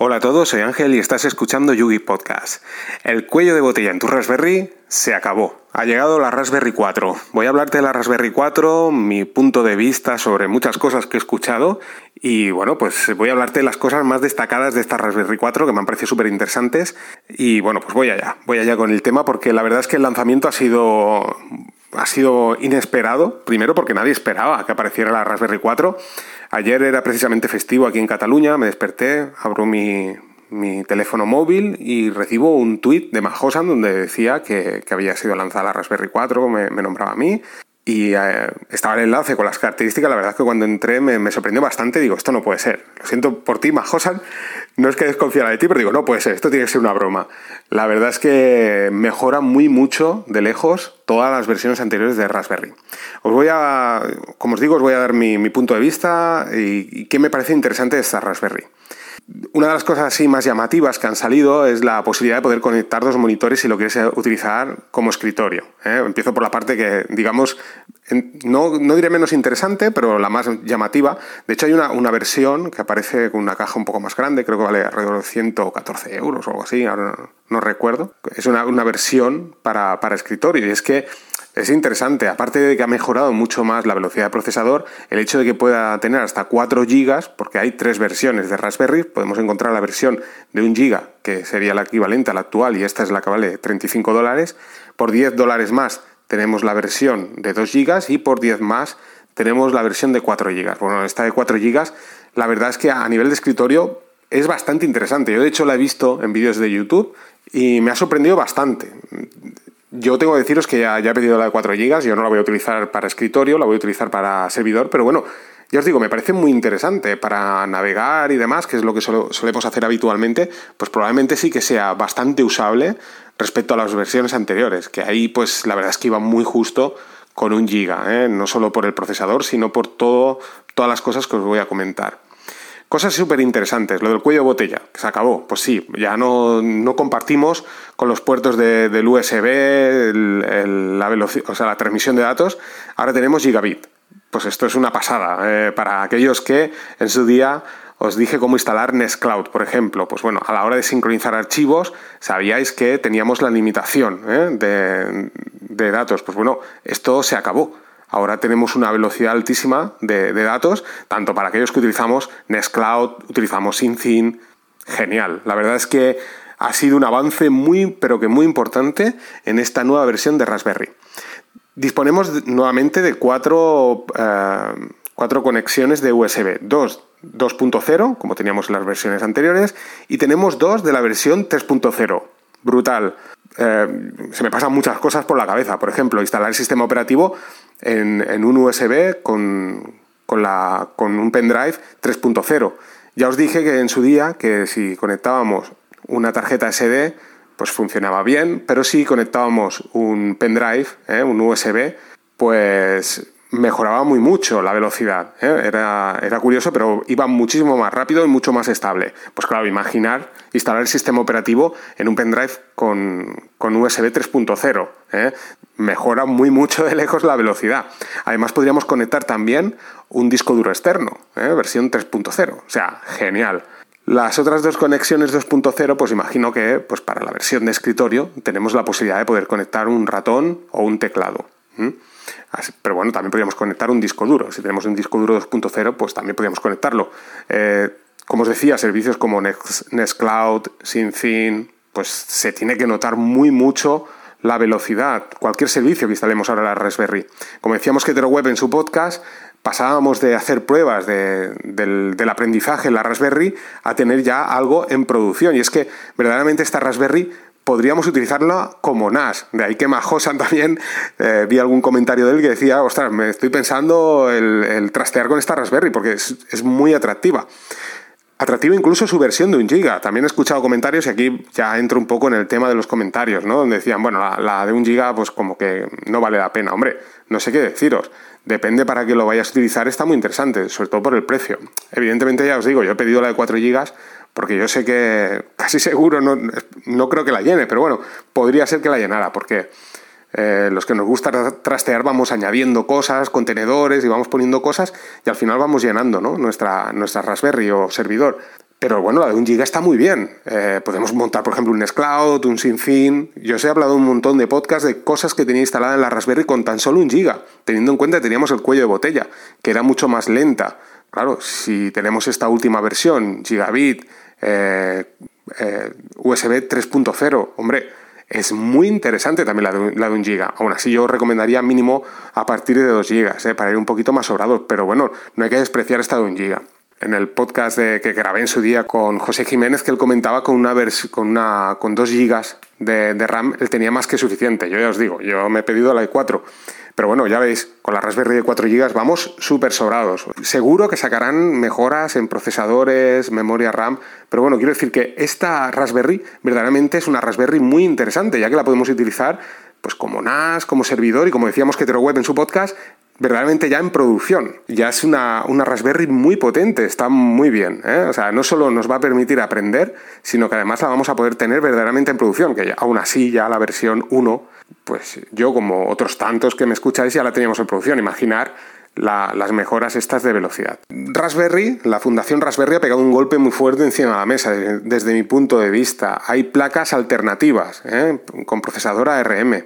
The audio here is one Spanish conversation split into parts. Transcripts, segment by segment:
Hola a todos, soy Ángel y estás escuchando Yugi Podcast. El cuello de botella en tu Raspberry se acabó. Ha llegado la Raspberry 4. Voy a hablarte de la Raspberry 4, mi punto de vista sobre muchas cosas que he escuchado y bueno, pues voy a hablarte de las cosas más destacadas de esta Raspberry 4 que me han parecido súper interesantes y bueno, pues voy allá, voy allá con el tema porque la verdad es que el lanzamiento ha sido ha sido inesperado, primero porque nadie esperaba que apareciera la Raspberry 4. Ayer era precisamente festivo aquí en Cataluña, me desperté, abro mi, teléfono móvil y recibo un tuit de Majosan donde decía que, había sido lanzada la Raspberry 4, me, me nombraba a mí, y eh, estaba el enlace con las características. La verdad es que cuando entré me, sorprendió bastante. Digo, esto no puede ser. Lo siento por ti, Majosan. No es que desconfiara de ti, pero digo, no puede ser. Esto tiene que ser una broma. La verdad es que mejora muy mucho de lejos todas las versiones anteriores de Raspberry. Os voy a, como os digo, os voy a dar mi, punto de vista y, y qué me parece interesante de esta Raspberry. Una de las cosas así más llamativas que han salido es la posibilidad de poder conectar dos monitores si lo quieres utilizar como escritorio. ¿eh? Empiezo por la parte que, digamos, no, no, diré menos interesante, pero la más llamativa. De hecho, hay una, una, versión que aparece con una caja un poco más grande, creo que vale alrededor de 114 euros o algo así, no, recuerdo. Es una, una versión para, para escritorio y es que es interesante, aparte de que ha mejorado mucho más la velocidad de procesador, el hecho de que pueda tener hasta 4 GB, porque hay tres versiones de Raspberry, podemos encontrar la versión de 1 GB, que sería la equivalente a la actual, y esta es la que vale 35 dólares. Por 10 dólares más tenemos la versión de 2 GB y por 10 más tenemos la versión de 4 GB. Bueno, esta de 4 GB, la verdad es que a nivel de escritorio es bastante interesante. Yo de hecho la he visto en vídeos de YouTube y me ha sorprendido bastante. Yo tengo que deciros que ya, he pedido la de 4 GB, yo no la voy a utilizar para escritorio, la voy a utilizar para servidor, pero bueno, ya os digo, me parece muy interesante para navegar y demás, que es lo que solemos hacer habitualmente, pues probablemente sí que sea bastante usable respecto a las versiones anteriores, que ahí pues la verdad es que iba muy justo con un giga, ¿eh? no solo por el procesador, sino por todo, todas las cosas que os voy a comentar. Cosas súper interesantes, lo del cuello de botella, que se acabó. Pues sí, ya no, compartimos con los puertos del USB la, o sea, la transmisión de datos, ahora tenemos gigabit. Pues esto es una pasada. Eh, para aquellos que en su día os dije cómo instalar Nextcloud, por ejemplo. Pues bueno, a la hora de sincronizar archivos, sabíais que teníamos la limitación eh, de, datos. Pues bueno, esto se acabó. Ahora tenemos una velocidad altísima de, datos, tanto para aquellos que utilizamos Nextcloud, utilizamos SyncIn. Genial. La verdad es que ha sido un avance muy, pero que muy importante en esta nueva versión de Raspberry. Disponemos nuevamente de cuatro, eh, cuatro conexiones de USB. Dos 2.0, como teníamos en las versiones anteriores, y tenemos dos de la versión 3.0. Brutal. Eh, se me pasan muchas cosas por la cabeza. Por ejemplo, instalar el sistema operativo en, un USB con, la, con un pendrive 3.0. Ya os dije que en su día que si conectábamos una tarjeta SD, pues funcionaba bien, pero si conectábamos un pendrive, ¿eh? un USB, pues mejoraba muy mucho la velocidad. ¿eh? Era, era, curioso, pero iba muchísimo más rápido y mucho más estable. Pues claro, imaginar instalar el sistema operativo en un pendrive con, con USB 3.0. ¿eh? Mejora muy mucho de lejos la velocidad. Además, podríamos conectar también un disco duro externo, versión 3.0. O sea, genial. Las otras dos conexiones 2.0, pues imagino que pues para la versión de escritorio tenemos la posibilidad de poder conectar un ratón o un teclado. Pero bueno, también podríamos conectar un disco duro. Si tenemos un disco duro 2.0, pues también podríamos conectarlo. Eh, como os decía, servicios como Nextcloud, SyncIn, pues se tiene que notar muy mucho la velocidad. Cualquier servicio que instalemos ahora en la Raspberry. Como decíamos que Web en su podcast, pasábamos de hacer pruebas del, aprendizaje en la Raspberry a tener ya algo en producción. Y es que verdaderamente esta Raspberry podríamos utilizarla como NAS. De ahí que Majosan también eh, vi algún comentario de él que decía, ostras, me estoy pensando el, trastear con esta Raspberry porque es, muy atractiva. Atractiva incluso su versión de un giga. También he escuchado comentarios y aquí ya entro un poco en el tema de los comentarios, ¿no? Donde decían, bueno, la, la de un giga pues como que no vale la pena. Hombre, no sé qué deciros. Depende para que lo vayas a utilizar, está muy interesante, sobre todo por el precio. Evidentemente, ya os digo, yo he pedido la de 4 GB porque yo sé que casi seguro no, no creo que la llene, pero bueno, podría ser que la llenara, porque eh, los que nos gusta trastear vamos añadiendo cosas, contenedores y vamos poniendo cosas y al final vamos llenando ¿no? nuestra, nuestra Raspberry o servidor. Pero bueno, la de un giga está muy bien. Eh, podemos montar, por ejemplo, un Nextcloud, un Sinfin. Yo os he hablado un montón de podcasts de cosas que tenía instalada en la Raspberry con tan solo un giga, teniendo en cuenta que teníamos el cuello de botella, que era mucho más lenta. Claro, si tenemos esta última versión, gigabit, eh, eh, USB 3.0, hombre, es muy interesante también la de, la de, un giga. Aún así yo recomendaría mínimo a partir de 2 gigas, para ir un poquito más sobrado. Pero bueno, no hay que despreciar esta de un giga en el podcast de, que grabé en su día con José Jiménez, que él comentaba con una con una con 2 gigas de, RAM, él tenía más que suficiente. Yo ya os digo, yo me he pedido la de 4. Pero bueno, ya veis, con la Raspberry de 4 GB vamos súper sobrados. Seguro que sacarán mejoras en procesadores, memoria RAM, pero bueno, quiero decir que esta Raspberry verdaderamente es una Raspberry muy interesante, ya que la podemos utilizar pues como NAS, como servidor y como decíamos que Web en su podcast, verdaderamente ya en producción. Ya es una, una Raspberry muy potente, está muy bien. ¿eh? O sea, no solo nos va a permitir aprender, sino que además la vamos a poder tener verdaderamente en producción, que aún así ya la versión 1, pues yo como otros tantos que me escucháis ya la teníamos en producción. Imaginar las mejoras estas de velocidad. Raspberry, la Fundación Raspberry ha pegado un golpe muy fuerte encima de la mesa desde, mi punto de vista. Hay placas alternativas ¿eh? con procesador ARM.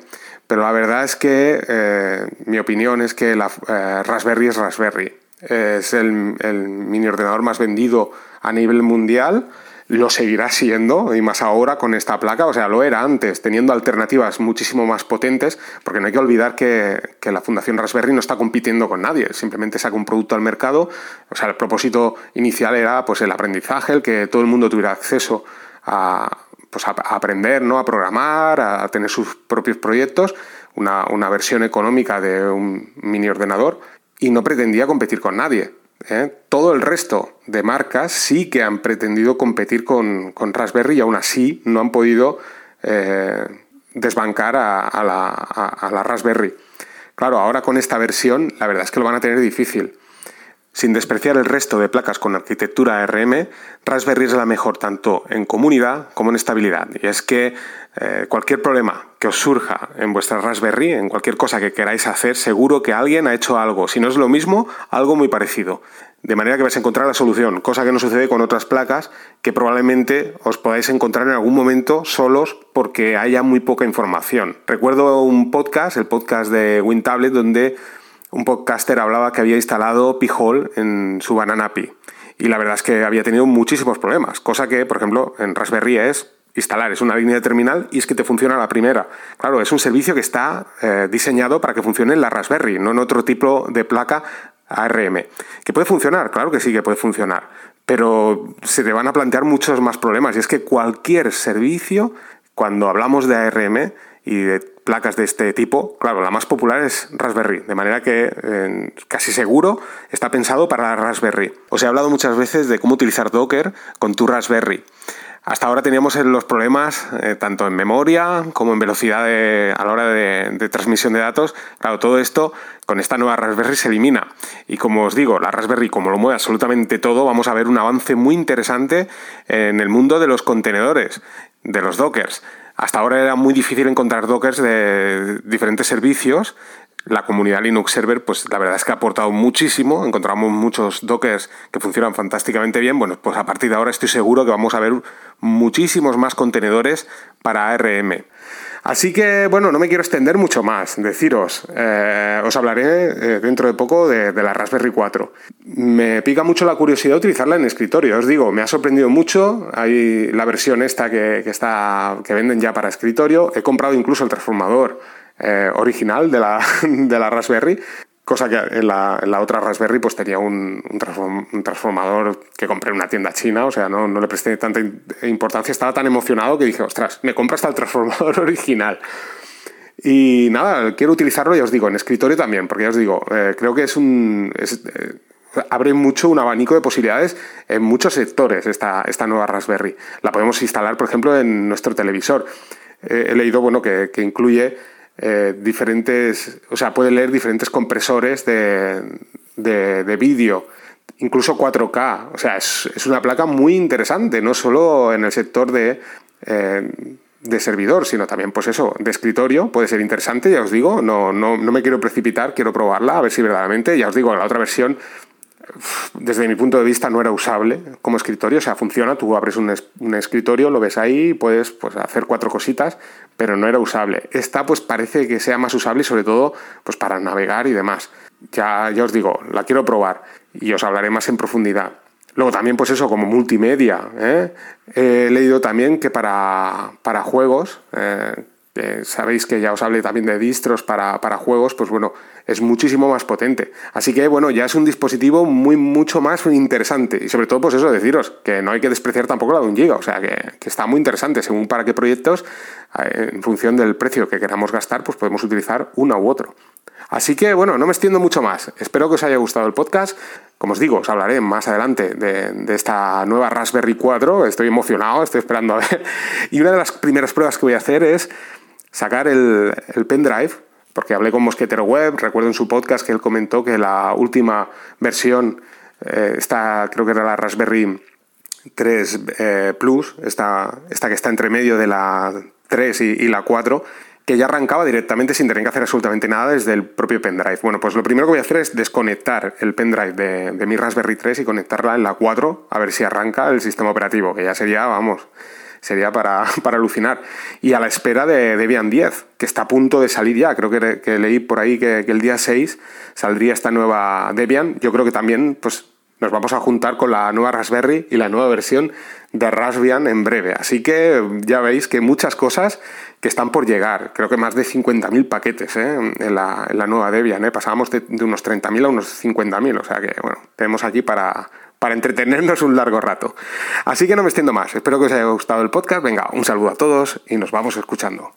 Pero la verdad es que eh, mi opinión es que la eh, Raspberry es Raspberry. Es el, mini ordenador más vendido a nivel mundial lo seguirá siendo, y más ahora con esta placa, o sea, lo era antes, teniendo alternativas muchísimo más potentes, porque no hay que olvidar que, la Fundación Raspberry no está compitiendo con nadie, simplemente saca un producto al mercado, o sea, el propósito inicial era pues el aprendizaje, el que todo el mundo tuviera acceso a, pues, a aprender, ¿no? a programar, a tener sus propios proyectos, una, una versión económica de un mini ordenador, y no pretendía competir con nadie. ¿eh? Todo el resto de marcas sí que han pretendido competir con, Raspberry y aún así no han podido eh, desbancar a, la, Raspberry. Claro, ahora con esta versión la verdad es que lo van a tener difícil. Sin despreciar el resto de placas con arquitectura ARM, Raspberry es la mejor tanto en comunidad como en estabilidad. Y es que eh, cualquier problema que os surja en vuestra Raspberry, en cualquier cosa que queráis hacer, seguro que alguien ha hecho algo. Si no es lo mismo, algo muy parecido. De manera que vais a encontrar la solución, cosa que no sucede con otras placas que probablemente os podáis encontrar en algún momento solos porque haya muy poca información. Recuerdo un podcast, el podcast de WinTablet, donde un podcaster hablaba que había instalado Pi-hole en su Banana Pi. Y la verdad es que había tenido muchísimos problemas, cosa que, por ejemplo, en Raspberry es instalar, es una línea de terminal y es que te funciona la primera. Claro, es un servicio que está eh, diseñado para que funcione en la Raspberry, no en otro tipo de placa ARM. ¿Que puede funcionar? Claro que sí que puede funcionar, pero se te van a plantear muchos más problemas y es que cualquier servicio, cuando hablamos de ARM y de placas de este tipo, claro, la más popular es Raspberry, de manera que casi seguro está pensado para la Raspberry. Os he hablado muchas veces de cómo utilizar Docker con tu Raspberry. Hasta ahora teníamos los problemas eh, tanto en memoria como en velocidad a la hora de, transmisión de datos. Claro, todo esto con esta nueva Raspberry se elimina. Y como os digo, la Raspberry, como lo mueve absolutamente todo, vamos a ver un avance muy interesante en el mundo de los contenedores, de los dockers. Hasta ahora era muy difícil encontrar dockers de diferentes servicios la comunidad Linux Server, pues la verdad es que ha aportado muchísimo. Encontramos muchos dockers que funcionan fantásticamente bien. Bueno, pues a partir de ahora estoy seguro que vamos a ver muchísimos más contenedores para ARM. Así que, bueno, no me quiero extender mucho más. Deciros, eh, os hablaré eh, dentro de poco de, la Raspberry 4. Me pica mucho la curiosidad de utilizarla en escritorio. Os digo, me ha sorprendido mucho. Hay la versión esta que, está, que venden ya para escritorio. He comprado incluso el transformador eh, original de la, de la, Raspberry, cosa que en la, en otra Raspberry pues tenía un, transformador que compré en una tienda china, o sea, no, no, le presté tanta importancia, estaba tan emocionado que dije, ostras, me compro hasta el transformador original. Y nada, quiero utilizarlo, ya os digo, en escritorio también, porque ya os digo, eh, creo que es un... Eh, abre mucho un abanico de posibilidades en muchos sectores esta, esta nueva Raspberry. La podemos instalar, por ejemplo, en nuestro televisor. he leído bueno, que, que incluye eh, diferentes, o sea, puede leer diferentes compresores de, de, vídeo, incluso 4K. O sea, es, es, una placa muy interesante, no solo en el sector de, eh, de servidor, sino también, pues eso, de escritorio. Puede ser interesante, ya os digo, no, no, no me quiero precipitar, quiero probarla, a ver si verdaderamente, ya os digo, la otra versión desde mi punto de vista no era usable como escritorio, o sea, funciona, tú abres un, escritorio, lo ves ahí, puedes pues, hacer cuatro cositas, pero no era usable. Esta pues parece que sea más usable sobre todo pues para navegar y demás. Ya, ya os digo, la quiero probar y os hablaré más en profundidad. Luego también, pues eso, como multimedia. ¿eh? He leído también que para, para juegos, eh, sabéis que ya os hablé también de distros para, para, juegos, pues bueno, es muchísimo más potente. Así que bueno, ya es un dispositivo muy, mucho más interesante. Y sobre todo, pues eso, deciros que no hay que despreciar tampoco la de un giga, o sea, que, que está muy interesante según para qué proyectos, eh, en función del precio que queramos gastar, pues podemos utilizar uno u otro. Así que bueno, no me extiendo mucho más. Espero que os haya gustado el podcast. Como os digo, os hablaré más adelante de, esta nueva Raspberry 4. Estoy emocionado, estoy esperando a ver. Y una de las primeras pruebas que voy a hacer es sacar el, pendrive, porque hablé con Mosquetero Web. Recuerdo en su podcast que él comentó que la última versión, eh, está, creo que era la Raspberry 3 eh, Plus, esta, esta que está entre medio de la 3 y, y la 4 que ya arrancaba directamente sin tener que hacer absolutamente nada desde el propio pendrive. Bueno, pues lo primero que voy a hacer es desconectar el pendrive de, mi Raspberry 3 y conectarla en la 4 a ver si arranca el sistema operativo, que ya sería, vamos, sería para, para alucinar. Y a la espera de Debian 10, que está a punto de salir ya. Creo que, leí por ahí que, que, el día 6 saldría esta nueva Debian. Yo creo que también, pues nos vamos a juntar con la nueva Raspberry y la nueva versión de Raspbian en breve. Así que ya veis que muchas cosas que están por llegar. Creo que más de 50.000 paquetes ¿eh? en, la, nueva Debian. ¿eh? Pasábamos de, unos 30.000 a unos 50.000. O sea que, bueno, tenemos aquí para, para entretenernos un largo rato. Así que no me extiendo más. Espero que os haya gustado el podcast. Venga, un saludo a todos y nos vamos escuchando.